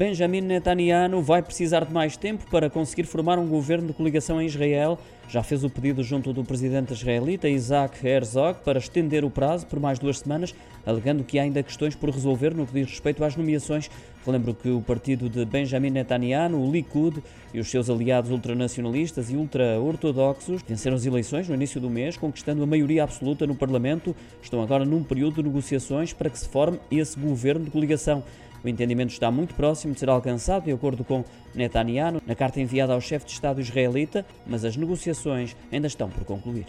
Benjamin Netanyahu vai precisar de mais tempo para conseguir formar um governo de coligação em Israel. Já fez o pedido junto do presidente israelita Isaac Herzog para estender o prazo por mais duas semanas, alegando que há ainda questões por resolver no que diz respeito às nomeações. Relembro que o partido de Benjamin Netanyahu, o Likud, e os seus aliados ultranacionalistas e ultra-ortodoxos venceram as eleições no início do mês, conquistando a maioria absoluta no Parlamento. Estão agora num período de negociações para que se forme esse governo de coligação. O entendimento está muito próximo de ser alcançado, de acordo com Netanyahu, na carta enviada ao chefe de Estado israelita, mas as negociações ainda estão por concluir.